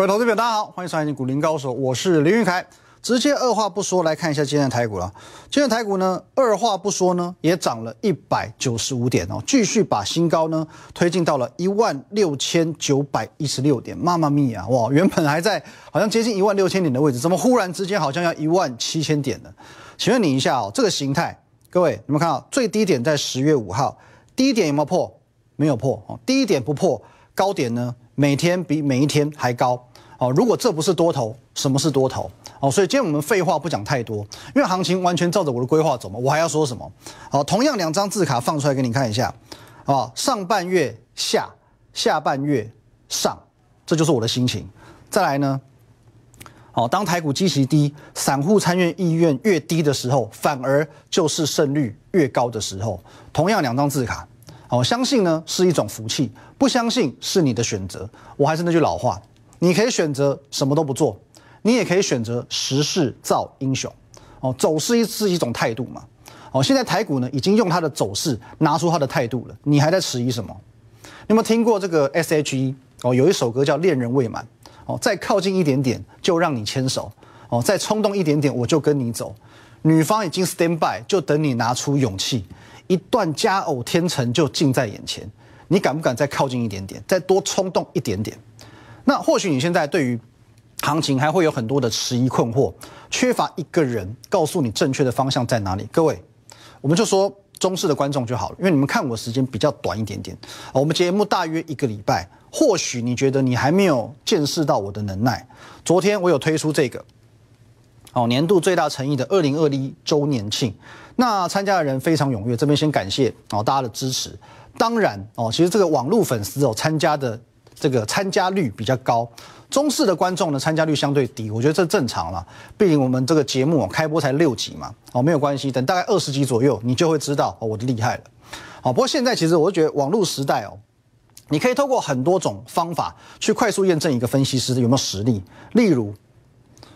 各位投资者，大家好，欢迎收看《股林高手》，我是林玉凯。直接二话不说来看一下今天的台股了。今天的台股呢，二话不说呢，也涨了一百九十五点哦，继续把新高呢推进到了一万六千九百一十六点。妈妈咪呀，哇，原本还在好像接近一万六千点的位置，怎么忽然之间好像要一万七千点了？请问你一下哦，这个形态，各位你们看到最低点在十月五号，低点有没有破？没有破哦，低点不破，高点呢每天比每一天还高哦。如果这不是多头，什么是多头？哦，所以今天我们废话不讲太多，因为行情完全照着我的规划走嘛，我还要说什么？好，同样两张字卡放出来给你看一下，啊，上半月下，下半月上，这就是我的心情。再来呢，好，当台股基期低，散户参与意愿越低的时候，反而就是胜率越高的时候。同样两张字卡，好，相信呢是一种福气，不相信是你的选择。我还是那句老话，你可以选择什么都不做。你也可以选择时势造英雄，哦，走势是一种态度嘛，哦，现在台股呢已经用它的走势拿出它的态度了，你还在迟疑什么？有没有听过这个 S.H.E 哦，有一首歌叫《恋人未满》，哦，再靠近一点点就让你牵手，哦，再冲动一点点我就跟你走，女方已经 stand by 就等你拿出勇气，一段佳偶天成就近在眼前，你敢不敢再靠近一点点，再多冲动一点点？那或许你现在对于行情还会有很多的迟疑困惑，缺乏一个人告诉你正确的方向在哪里。各位，我们就说中式的观众就好了，因为你们看我时间比较短一点点。我们节目大约一个礼拜，或许你觉得你还没有见识到我的能耐。昨天我有推出这个，哦，年度最大诚意的二零二一周年庆，那参加的人非常踊跃，这边先感谢哦大家的支持。当然哦，其实这个网络粉丝哦参加的这个参加率比较高。中式的观众呢，参加率相对低，我觉得这正常了。毕竟我们这个节目开播才六集嘛，哦，没有关系，等大概二十集左右，你就会知道哦，我的厉害了。好，不过现在其实我觉得网络时代哦，你可以透过很多种方法去快速验证一个分析师有没有实力。例如，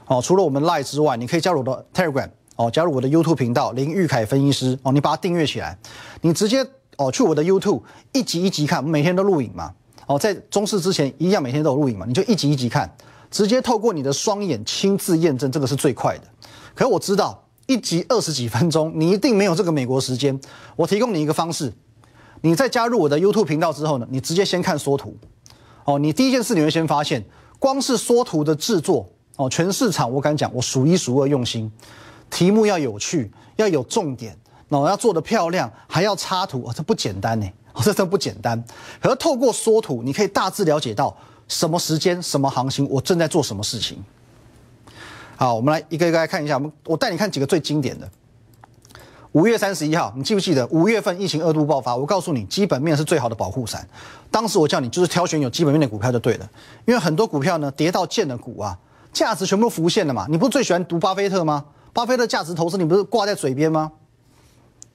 哦，除了我们 Live 之外，你可以加入我的 Telegram，哦，加入我的 YouTube 频道林玉凯分析师，哦，你把它订阅起来，你直接哦去我的 YouTube 一集一集看，每天都录影嘛。哦，在中视之前一样每天都有录影嘛，你就一集一集看，直接透过你的双眼亲自验证，这个是最快的。可是我知道一集二十几分钟，你一定没有这个美国时间。我提供你一个方式，你在加入我的 YouTube 频道之后呢，你直接先看缩图。哦，你第一件事你会先发现，光是缩图的制作，哦，全市场我敢讲，我数一数二用心，题目要有趣，要有重点，然后要做的漂亮，还要插图，哦，这不简单呢。这真不简单，可是透过缩图，你可以大致了解到什么时间、什么行情，我正在做什么事情。好，我们来一个一个来看一下。我们我带你看几个最经典的。五月三十一号，你记不记得五月份疫情二度爆发？我告诉你，基本面是最好的保护伞。当时我叫你就是挑选有基本面的股票就对了，因为很多股票呢跌到见的股啊，价值全部浮现了嘛。你不是最喜欢读巴菲特吗？巴菲特价值投资你不是挂在嘴边吗？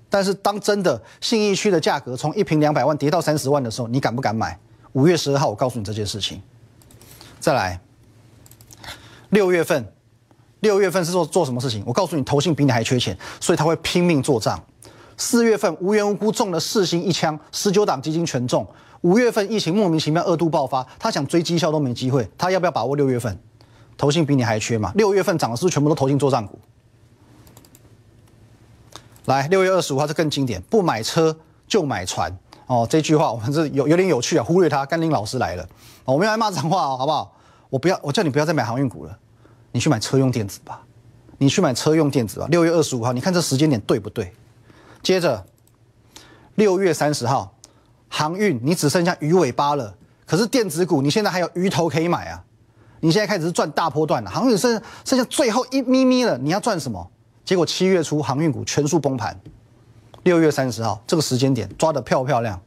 但是当真的信义区的价格从一平两百万跌到三十万的时候，你敢不敢买？五月十二号我告诉你这件事情。再来，六月份，六月份是做做什么事情？我告诉你，投信比你还缺钱，所以他会拼命做账。四月份无缘无故中了四星一枪，十九档基金全中。五月份疫情莫名其妙二度爆发，他想追绩效都没机会。他要不要把握六月份？投信比你还缺嘛？六月份涨的是不是全部都投进做账股？来，六月二十五号是更经典，不买车就买船哦。这句话我们是有有点有趣啊，忽略它。甘霖老师来了，我们要来骂脏话哦，好不好？我不要，我叫你不要再买航运股了，你去买车用电子吧，你去买车用电子吧。六月二十五号，你看这时间点对不对？接着，六月三十号，航运你只剩下鱼尾巴了，可是电子股你现在还有鱼头可以买啊。你现在开始是赚大波段了，航运剩剩下最后一咪咪了，你要赚什么？结果七月初航运股全数崩盘，六月三十号这个时间点抓得漂不漂亮，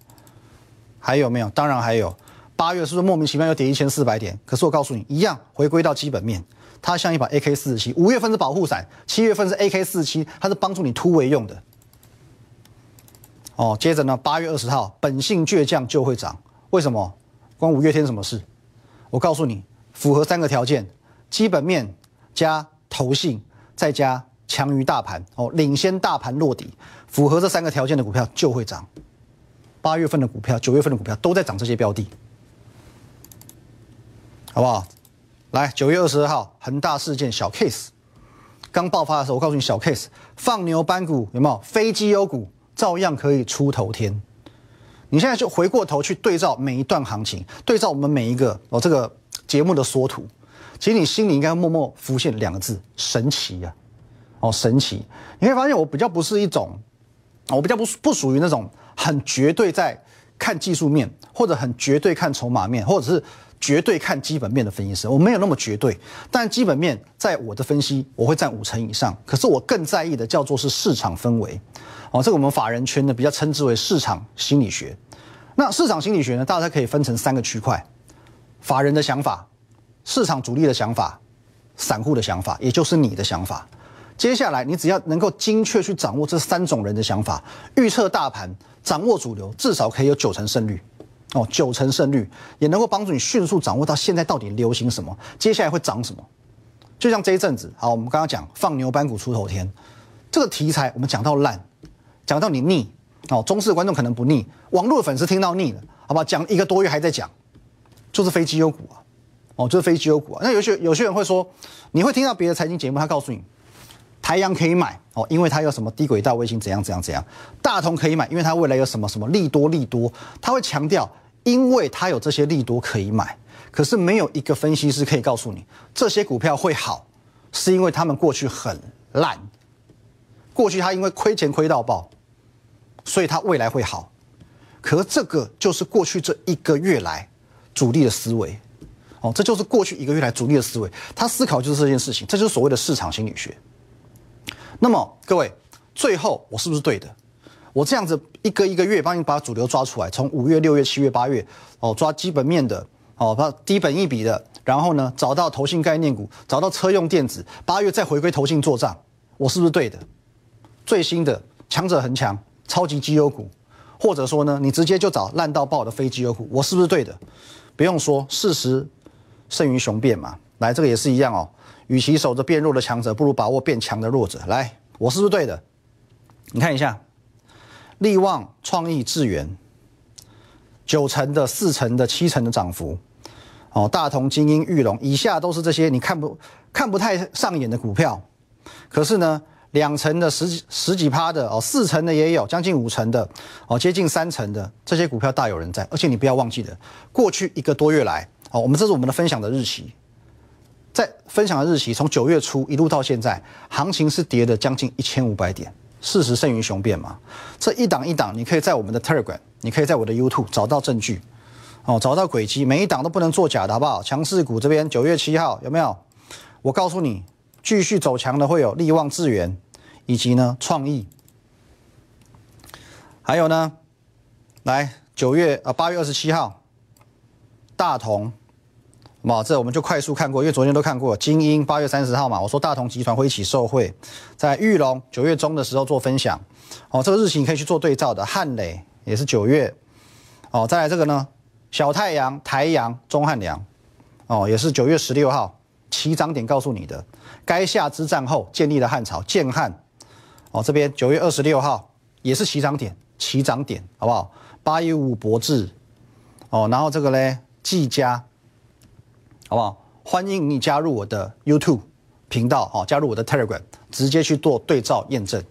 还有没有？当然还有。八月是不是莫名其妙又跌一千四百点？可是我告诉你，一样回归到基本面，它像一把 AK 四十七。五月份是保护伞，七月份是 AK 四十七，它是帮助你突围用的。哦，接着呢，八月二十号，本性倔强就会涨。为什么？关五月天什么事？我告诉你，符合三个条件：基本面加投信再加。强于大盘哦，领先大盘落底，符合这三个条件的股票就会涨。八月份的股票、九月份的股票都在涨这些标的，好不好？来，九月二十二号，恒大事件小 case 刚爆发的时候，我告诉你小 case，放牛班股有没有？飞机优股照样可以出头天。你现在就回过头去对照每一段行情，对照我们每一个哦这个节目的缩图，其实你心里应该默默浮现两个字：神奇呀！哦，神奇！你会发现我比较不是一种，我比较不不属于那种很绝对在看技术面，或者很绝对看筹码面，或者是。绝对看基本面的分析师，我没有那么绝对，但基本面在我的分析我会占五成以上。可是我更在意的叫做是市场氛围，哦，这个我们法人圈呢比较称之为市场心理学。那市场心理学呢，大家可以分成三个区块：法人的想法、市场主力的想法、散户的想法，也就是你的想法。接下来你只要能够精确去掌握这三种人的想法，预测大盘，掌握主流，至少可以有九成胜率。哦，九成胜率也能够帮助你迅速掌握到现在到底流行什么，接下来会涨什么。就像这一阵子，好，我们刚刚讲放牛班股出头天，这个题材我们讲到烂，讲到你腻，哦，中式观众可能不腻，网络的粉丝听到腻了，好吧？讲一个多月还在讲，就是非绩优股啊，哦，就是非绩优股啊。那有些有些人会说，你会听到别的财经节目，他告诉你，台阳可以买哦，因为它有什么低轨道卫星怎样怎样怎样，大同可以买，因为它未来有什么什么利多利多，他会强调。因为它有这些利多可以买，可是没有一个分析师可以告诉你这些股票会好，是因为他们过去很烂，过去他因为亏钱亏到爆，所以他未来会好。可是这个就是过去这一个月来主力的思维，哦，这就是过去一个月来主力的思维，他思考就是这件事情，这就是所谓的市场心理学。那么各位，最后我是不是对的？我这样子一个一个月帮你把主流抓出来，从五月、六月、七月、八月，哦，抓基本面的，哦，把低本一笔的，然后呢，找到投信概念股，找到车用电子，八月再回归投信做账，我是不是对的？最新的强者恒强，超级绩优股，或者说呢，你直接就找烂到爆的非绩优股，我是不是对的？不用说，事实胜于雄辩嘛。来，这个也是一样哦，与其守着变弱的强者，不如把握变强的弱者。来，我是不是对的？你看一下。力旺、创意、智源，九成的、四成的、七成的涨幅，哦，大同、精英、玉龙，以下都是这些你看不看不太上眼的股票，可是呢，两成的、十几十几趴的，哦，四成的也有，将近五成的，哦，接近三成的这些股票大有人在，而且你不要忘记了，过去一个多月来，哦，我们这是我们的分享的日期，在分享的日期从九月初一路到现在，行情是跌的将近一千五百点。事实胜于雄辩嘛？这一档一档，你可以在我们的 Telegram，你可以在我的 YouTube 找到证据，哦，找到轨迹，每一档都不能做假的，好不好？强势股这边九月七号有没有？我告诉你，继续走强的会有力旺智源，以及呢创意，还有呢，来九月啊八月二十七号，大同。嘛，这我们就快速看过，因为昨天都看过。精英八月三十号嘛，我说大同集团会一起受贿，在玉龙九月中的时候做分享，哦，这个日期你可以去做对照的。汉磊也是九月，哦，再来这个呢，小太阳、台阳、中汉良，哦，也是九月十六号起涨点告诉你的。垓下之战后建立的汉朝建汉，哦，这边九月二十六号也是起涨点，起涨点好不好？八一五博智，哦，然后这个呢，技嘉。好不好？欢迎你加入我的 YouTube 频道，哦，加入我的 Telegram，直接去做对照验证。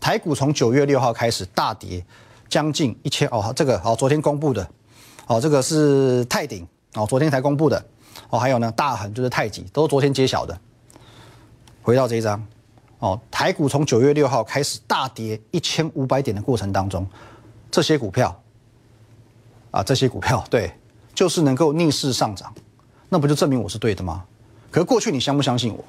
台股从九月六号开始大跌，将近一千哦，这个好，昨天公布的，哦，这个是泰鼎，哦，昨天才公布的，哦，还有呢，大恒就是太极，都是昨天揭晓的。回到这一张，哦，台股从九月六号开始大跌一千五百点的过程当中，这些股票，啊，这些股票对，就是能够逆势上涨。那不就证明我是对的吗？可是过去你相不相信我？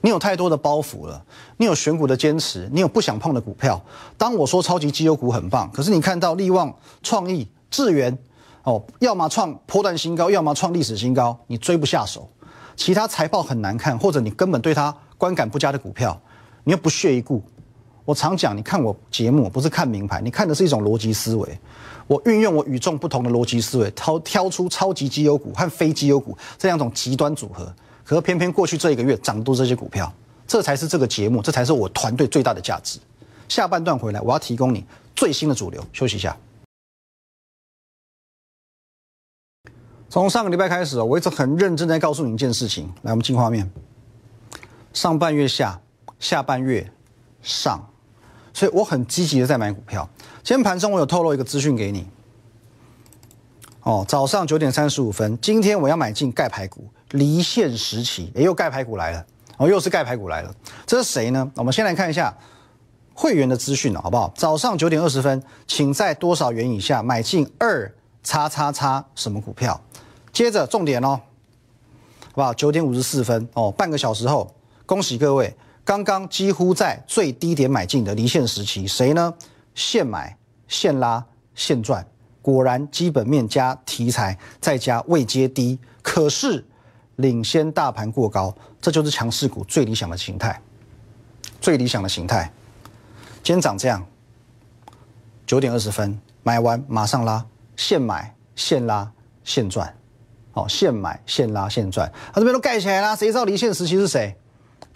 你有太多的包袱了，你有选股的坚持，你有不想碰的股票。当我说超级绩优股很棒，可是你看到利旺、创意、智源，哦，要么创波段新高，要么创历史新高，你追不下手。其他财报很难看，或者你根本对它观感不佳的股票，你又不屑一顾。我常讲，你看我节目不是看名牌，你看的是一种逻辑思维。我运用我与众不同的逻辑思维，挑挑出超级绩优股和非绩优股这两种极端组合，可是偏偏过去这一个月涨多这些股票，这才是这个节目，这才是我团队最大的价值。下半段回来，我要提供你最新的主流。休息一下。从上个礼拜开始我一直很认真在告诉你一件事情。来，我们进画面。上半月下，下半月上，所以我很积极的在买股票。今天盘中我有透露一个资讯给你。哦，早上九点三十五分，今天我要买进盖牌股，离线时期，哎又盖牌股来了。哦，又是盖牌股来了。这是谁呢？我们先来看一下会员的资讯了，好不好？早上九点二十分，请在多少元以下买进二叉叉叉什么股票？接着重点哦，好不好？九点五十四分哦，半个小时后，恭喜各位，刚刚几乎在最低点买进的离线时期，谁呢？现买现拉现赚，果然基本面加题材再加未接低，可是领先大盘过高，这就是强势股最理想的形态，最理想的形态。今天涨这样，九点二十分买完马上拉，现买现拉现赚。哦，现买现拉现赚，他这边都盖起来了，谁知道离线时期是谁？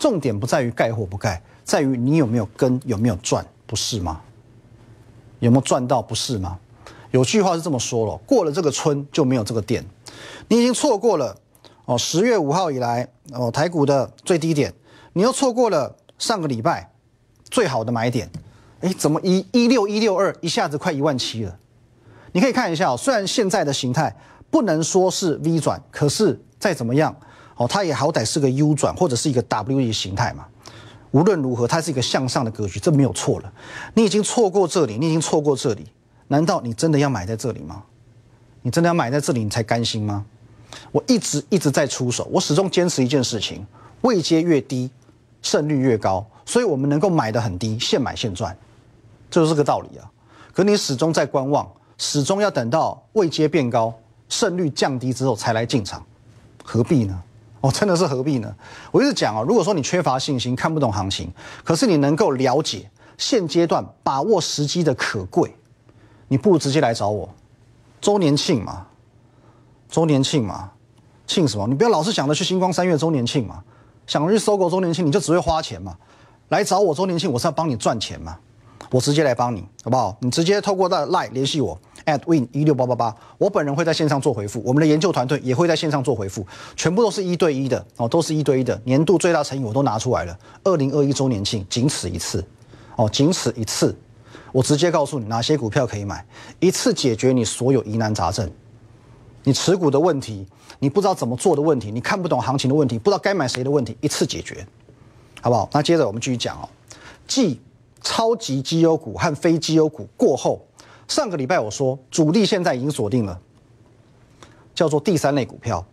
重点不在于盖或不盖，在于你有没有跟，有没有赚，不是吗？有没有赚到，不是吗？有句话是这么说了，过了这个村就没有这个店，你已经错过了哦，十月五号以来哦台股的最低点，你又错过了上个礼拜最好的买点，哎，怎么一一六一六二一下子快一万七了？你可以看一下哦，虽然现在的形态。不能说是 V 转，可是再怎么样，哦，它也好歹是个 U 转或者是一个 W 的形态嘛。无论如何，它是一个向上的格局，这没有错了。你已经错过这里，你已经错过这里，难道你真的要买在这里吗？你真的要买在这里，你才甘心吗？我一直一直在出手，我始终坚持一件事情：位阶越低，胜率越高。所以我们能够买的很低，现买现赚，就是这个道理啊。可你始终在观望，始终要等到位阶变高。胜率降低之后才来进场，何必呢？哦，真的是何必呢？我一直讲啊，如果说你缺乏信心，看不懂行情，可是你能够了解现阶段把握时机的可贵，你不如直接来找我。周年庆嘛，周年庆嘛，庆什么？你不要老是想着去星光三月周年庆嘛，想着去搜狗周年庆，你就只会花钱嘛。来找我周年庆，我是要帮你赚钱嘛。我直接来帮你，好不好？你直接透过的 Line 联系我，at win 一六八八八，我本人会在线上做回复，我们的研究团队也会在线上做回复，全部都是一对一的哦，都是一对一的。年度最大诚意我都拿出来了，二零二一周年庆仅此一次，哦，仅此一次，我直接告诉你哪些股票可以买，一次解决你所有疑难杂症，你持股的问题，你不知道怎么做的问题，你看不懂行情的问题，不知道该买谁的问题，一次解决，好不好？那接着我们继续讲哦，继。超级绩优股和非绩优股过后，上个礼拜我说主力现在已经锁定了，叫做第三类股票。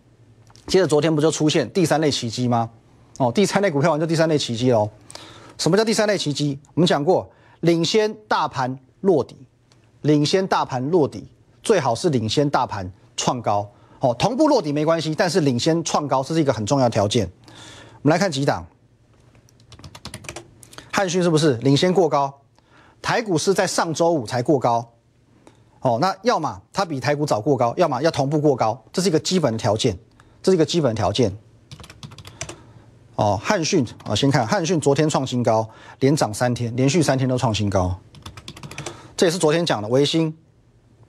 接着昨天不就出现第三类奇迹吗？哦，第三类股票完就第三类奇迹喽。什么叫第三类奇迹？我们讲过，领先大盘落底，领先大盘落底，最好是领先大盘创高。哦，同步落底没关系，但是领先创高这是一个很重要条件。我们来看几档。汉讯是不是领先过高？台股是在上周五才过高，哦，那要么它比台股早过高，要么要同步过高，这是一个基本的条件，这是一个基本的条件。哦，汉讯啊，先看汉讯昨天创新高，连涨三天，连续三天都创新高，这也是昨天讲的维新，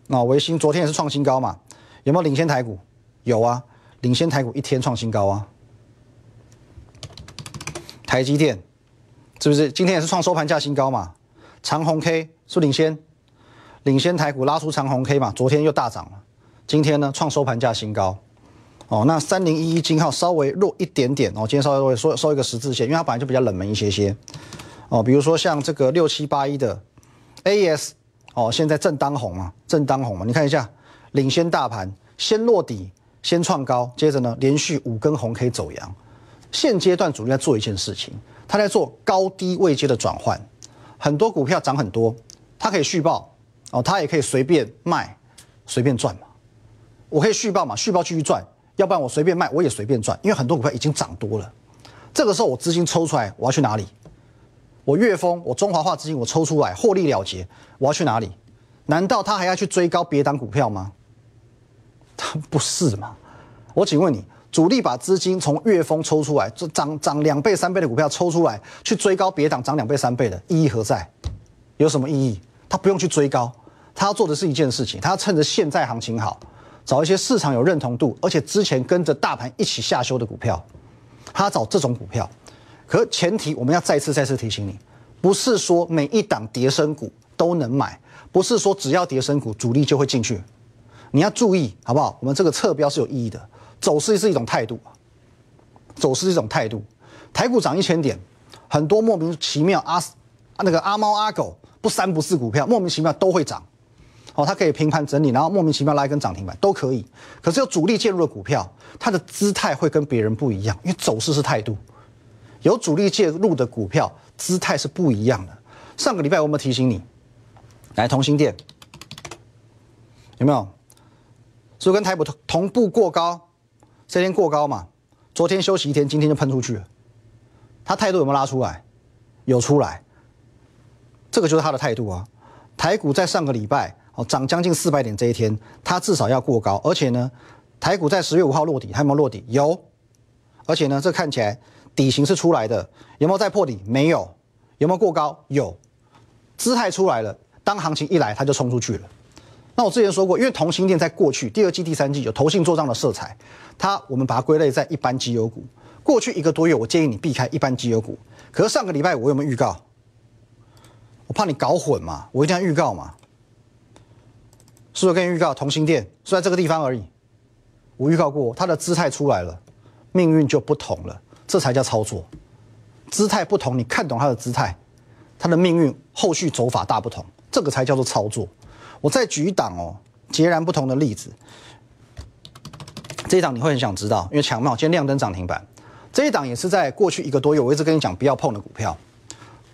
那维新昨天也是创新高嘛？有没有领先台股？有啊，领先台股一天创新高啊，台积电。是不是今天也是创收盘价新高嘛？长红 K 是,不是领先，领先台股拉出长红 K 嘛？昨天又大涨了，今天呢创收盘价新高。哦，那三零一一金号稍微弱一点点哦，今天稍微收收一个十字线，因为它本来就比较冷门一些些。哦，比如说像这个六七八一的 AES，哦，现在正当红嘛，正当红嘛，你看一下，领先大盘，先落底，先创高，接着呢连续五根红 K 走阳。现阶段主力在做一件事情。他在做高低位阶的转换，很多股票涨很多，它可以续报哦，他也可以随便卖，随便赚嘛。我可以续报嘛，续报继续赚，要不然我随便卖我也随便赚，因为很多股票已经涨多了。这个时候我资金抽出来，我要去哪里？我粤丰，我中华化资金我抽出来获利了结，我要去哪里？难道他还要去追高别档股票吗？他 不是嘛？我请问你。主力把资金从月峰抽出来，这涨涨两倍三倍的股票抽出来，去追高别档涨两倍三倍的意义何在？有什么意义？他不用去追高，他要做的是一件事情，他要趁着现在行情好，找一些市场有认同度，而且之前跟着大盘一起下修的股票，他找这种股票。可前提我们要再次再次提醒你，不是说每一档跌升股都能买，不是说只要跌升股主力就会进去。你要注意好不好？我们这个侧标是有意义的，走势是一种态度，走势是一种态度。台股涨一千点，很多莫名其妙阿那个阿猫阿狗不三不四股票莫名其妙都会涨。哦，它可以平盘整理，然后莫名其妙拉一根涨停板都可以。可是有主力介入的股票，它的姿态会跟别人不一样，因为走势是态度。有主力介入的股票，姿态是不一样的。上个礼拜我们提醒你，来同心店有没有？是不是跟台股同同步过高？这天过高嘛？昨天休息一天，今天就喷出去了。他态度有没有拉出来？有出来。这个就是他的态度啊。台股在上个礼拜。哦，涨将近四百点这一天，它至少要过高，而且呢，台股在十月五号落底，还有没有落底？有，而且呢，这看起来底型是出来的，有没有再破底？没有，有没有过高？有，姿态出来了，当行情一来，它就冲出去了。那我之前说过，因为同心店在过去第二季、第三季有投信做账的色彩，它我们把它归类在一般绩优股。过去一个多月，我建议你避开一般绩优股。可是上个礼拜我有没有预告？怕你搞混嘛，我一定要预告嘛。是不是跟预告同心店是在这个地方而已？我预告过，它的姿态出来了，命运就不同了，这才叫操作。姿态不同，你看懂它的姿态，它的命运后续走法大不同，这个才叫做操作。我再举一档哦，截然不同的例子。这一档你会很想知道，因为强茂今天亮灯涨停板，这一档也是在过去一个多月，我一直跟你讲不要碰的股票。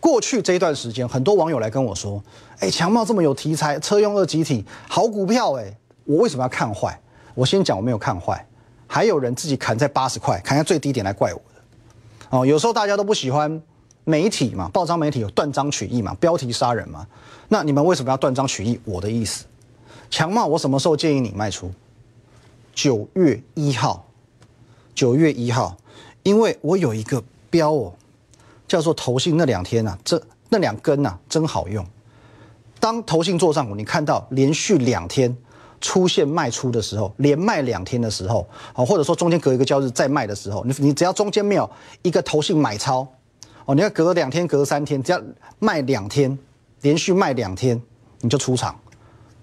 过去这一段时间，很多网友来跟我说：“哎，强茂这么有题材，车用二集体好股票，哎，我为什么要看坏？”我先讲我没有看坏，还有人自己砍在八十块，砍在最低点来怪我的。哦，有时候大家都不喜欢媒体嘛，报章媒体有断章取义嘛，标题杀人嘛。那你们为什么要断章取义？我的意思，强茂我什么时候建议你卖出？九月一号，九月一号，因为我有一个标哦。叫做投信那两天啊，这那两根呐真好用。当投信做账股，你看到连续两天出现卖出的时候，连卖两天的时候，哦，或者说中间隔一个交易日再卖的时候，你你只要中间没有一个投信买超，哦，你要隔两天、隔三天，只要卖两天，连续卖两天，你就出场，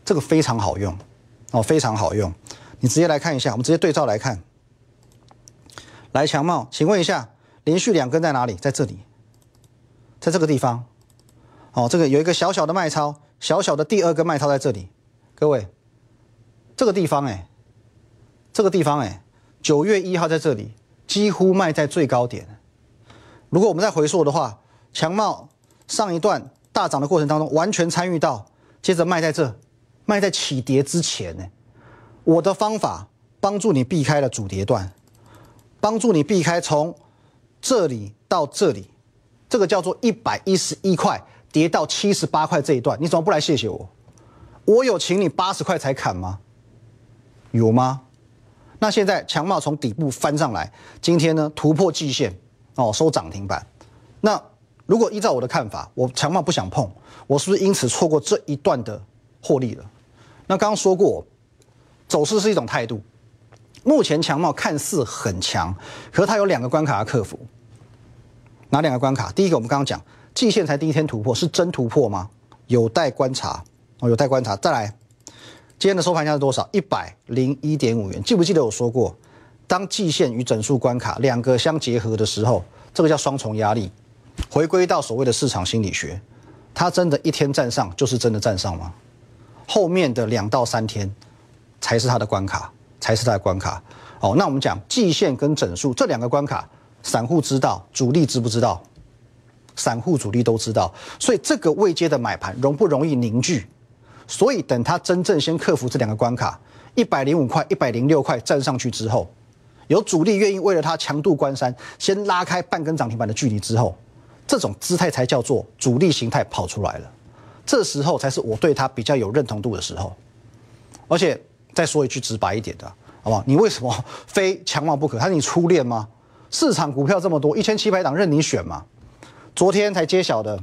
这个非常好用，哦，非常好用。你直接来看一下，我们直接对照来看。来，强茂，请问一下，连续两根在哪里？在这里。在这个地方，哦，这个有一个小小的卖超，小小的第二个卖超在这里，各位，这个地方哎，这个地方哎，九月一号在这里几乎卖在最高点。如果我们再回溯的话，强茂上一段大涨的过程当中完全参与到，接着卖在这，卖在起跌之前呢。我的方法帮助你避开了主跌段，帮助你避开从这里到这里。这个叫做一百一十一块跌到七十八块这一段，你怎么不来谢谢我？我有请你八十块才砍吗？有吗？那现在强茂从底部翻上来，今天呢突破季线哦，收涨停板。那如果依照我的看法，我强茂不想碰，我是不是因此错过这一段的获利了？那刚刚说过，走势是一种态度。目前强茂看似很强，可是它有两个关卡要克服。哪两个关卡？第一个，我们刚刚讲季线才第一天突破，是真突破吗？有待观察哦，有待观察。再来，今天的收盘价是多少？一百零一点五元。记不记得我说过，当季线与整数关卡两个相结合的时候，这个叫双重压力。回归到所谓的市场心理学，它真的一天站上就是真的站上吗？后面的两到三天才是它的关卡，才是它的关卡。哦，那我们讲季线跟整数这两个关卡。散户知道，主力知不知道？散户、主力都知道，所以这个未接的买盘容不容易凝聚？所以等他真正先克服这两个关卡，一百零五块、一百零六块站上去之后，有主力愿意为了他强度关山，先拉开半根涨停板的距离之后，这种姿态才叫做主力形态跑出来了。这时候才是我对他比较有认同度的时候。而且再说一句直白一点的，好不好？你为什么非强旺不可？他是你初恋吗？市场股票这么多，一千七百档任你选嘛。昨天才揭晓的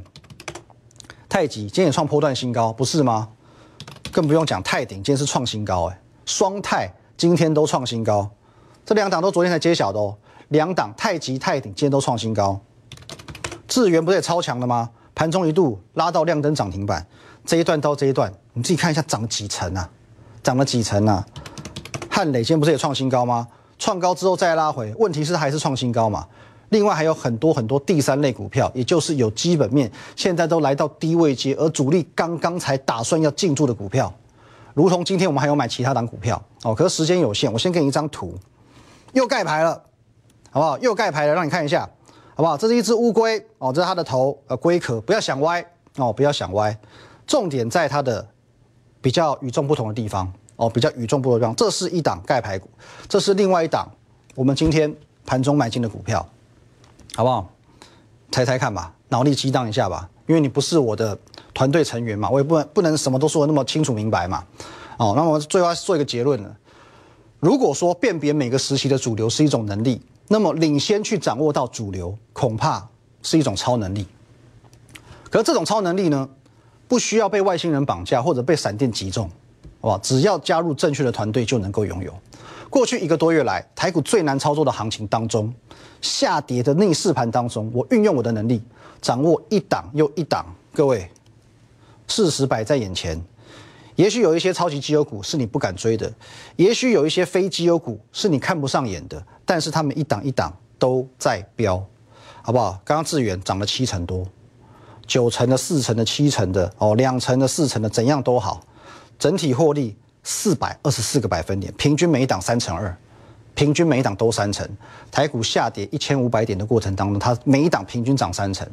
太极，今天也创波段新高，不是吗？更不用讲泰鼎，今天是创新高，哎，双泰今天都创新高，这两档都昨天才揭晓的哦。两档太极、泰鼎今天都创新高，智源不是也超强的吗？盘中一度拉到亮灯涨停板，这一段到这一段，你自己看一下涨了几层啊？涨了几层啊？汉磊今天不是也创新高吗？创高之后再拉回，问题是还是创新高嘛？另外还有很多很多第三类股票，也就是有基本面，现在都来到低位阶，而主力刚刚才打算要进驻的股票，如同今天我们还有买其他档股票哦，可是时间有限，我先给你一张图，又盖牌了，好不好？又盖牌了，让你看一下。好不好？这是一只乌龟哦，这是它的头，呃，龟壳，不要想歪哦，不要想歪，重点在它的比较与众不同的地方哦，比较与众不同的。这是一档盖牌股，这是另外一档我们今天盘中买进的股票，好不好？猜猜看吧，脑力激荡一下吧，因为你不是我的团队成员嘛，我也不能不能什么都说的那么清楚明白嘛。哦，那么最后要做一个结论了，如果说辨别每个时期的主流是一种能力。那么领先去掌握到主流，恐怕是一种超能力。可是这种超能力呢，不需要被外星人绑架或者被闪电击中，好吧？只要加入正确的团队就能够拥有。过去一个多月来，台股最难操作的行情当中，下跌的逆势盘当中，我运用我的能力，掌握一档又一档。各位，事实摆在眼前。也许有一些超级绩优股是你不敢追的，也许有一些非绩优股是你看不上眼的，但是他们一档一档都在飙，好不好？刚刚智远涨了七成多，九成的、四成的、七成的，哦，两成的、四成的，怎样都好，整体获利四百二十四个百分点，平均每一档三成二，平均每一档都三成。台股下跌一千五百点的过程当中，它每一档平均涨三成。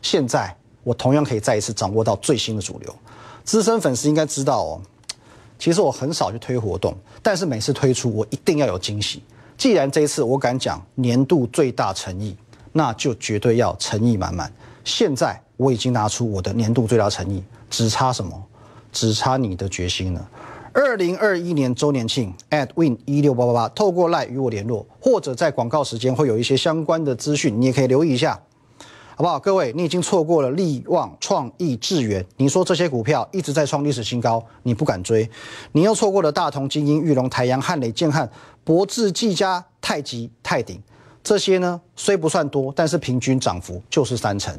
现在我同样可以再一次掌握到最新的主流。资深粉丝应该知道哦，其实我很少去推活动，但是每次推出我一定要有惊喜。既然这一次我敢讲年度最大诚意，那就绝对要诚意满满。现在我已经拿出我的年度最大诚意，只差什么？只差你的决心了。二零二一年周年庆，at win 一六八八八，透过 li 与我联络，或者在广告时间会有一些相关的资讯，你也可以留意一下。好不好？各位，你已经错过了利旺、创意、智源。你说这些股票一直在创历史新高，你不敢追；你又错过了大同、精英、玉龙、台阳、汉磊、建汉、博智、技嘉、太极、泰鼎这些呢？虽不算多，但是平均涨幅就是三成，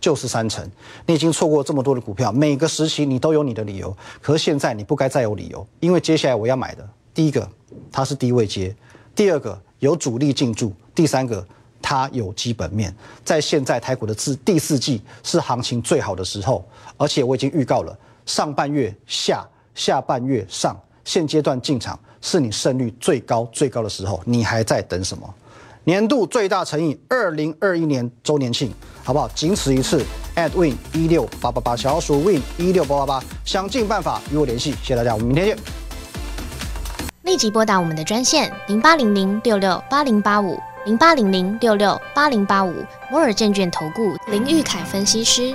就是三成。你已经错过这么多的股票，每个时期你都有你的理由，可是现在你不该再有理由，因为接下来我要买的，第一个它是低位接，第二个有主力进驻，第三个。它有基本面，在现在台股的第第四季是行情最好的时候，而且我已经预告了，上半月下，下半月上，现阶段进场是你胜率最高最高的时候，你还在等什么？年度最大诚意，二零二一年周年庆，好不好？仅此一次，at win 一六八八八，小鼠 win 一六八八八，想尽办法与我联系，谢谢大家，我们明天见。立即拨打我们的专线零八零零六六八零八五。零八零零六六八零八五摩尔证券投顾林玉凯分析师，